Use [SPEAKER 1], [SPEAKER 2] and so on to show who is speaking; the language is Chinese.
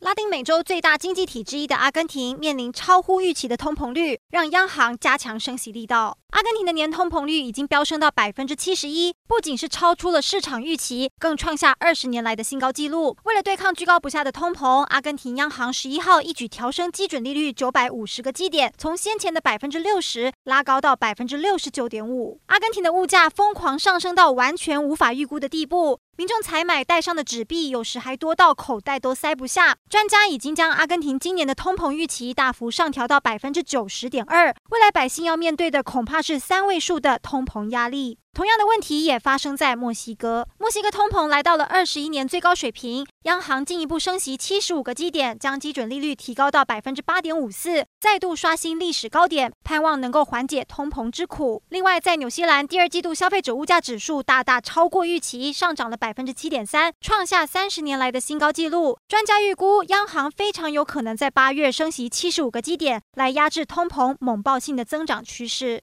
[SPEAKER 1] 拉丁美洲最大经济体之一的阿根廷面临超乎预期的通膨率，让央行加强升息力道。阿根廷的年通膨率已经飙升到百分之七十一，不仅是超出了市场预期，更创下二十年来的新高纪录。为了对抗居高不下的通膨，阿根廷央行十一号一举调升基准利率九百五十个基点，从先前的百分之六十拉高到百分之六十九点五。阿根廷的物价疯狂上升到完全无法预估的地步，民众采买带上的纸币有时还多到口袋都塞不下。专家已经将阿根廷今年的通膨预期大幅上调到百分之九十点二，未来百姓要面对的恐怕。是三位数的通膨压力。同样的问题也发生在墨西哥，墨西哥通膨来到了二十一年最高水平，央行进一步升息七十五个基点，将基准利率提高到百分之八点五四，再度刷新历史高点，盼望能够缓解通膨之苦。另外，在纽西兰，第二季度消费者物价指数大大超过预期，上涨了百分之七点三，创下三十年来的新高纪录。专家预估，央行非常有可能在八月升息七十五个基点，来压制通膨猛爆性的增长趋势。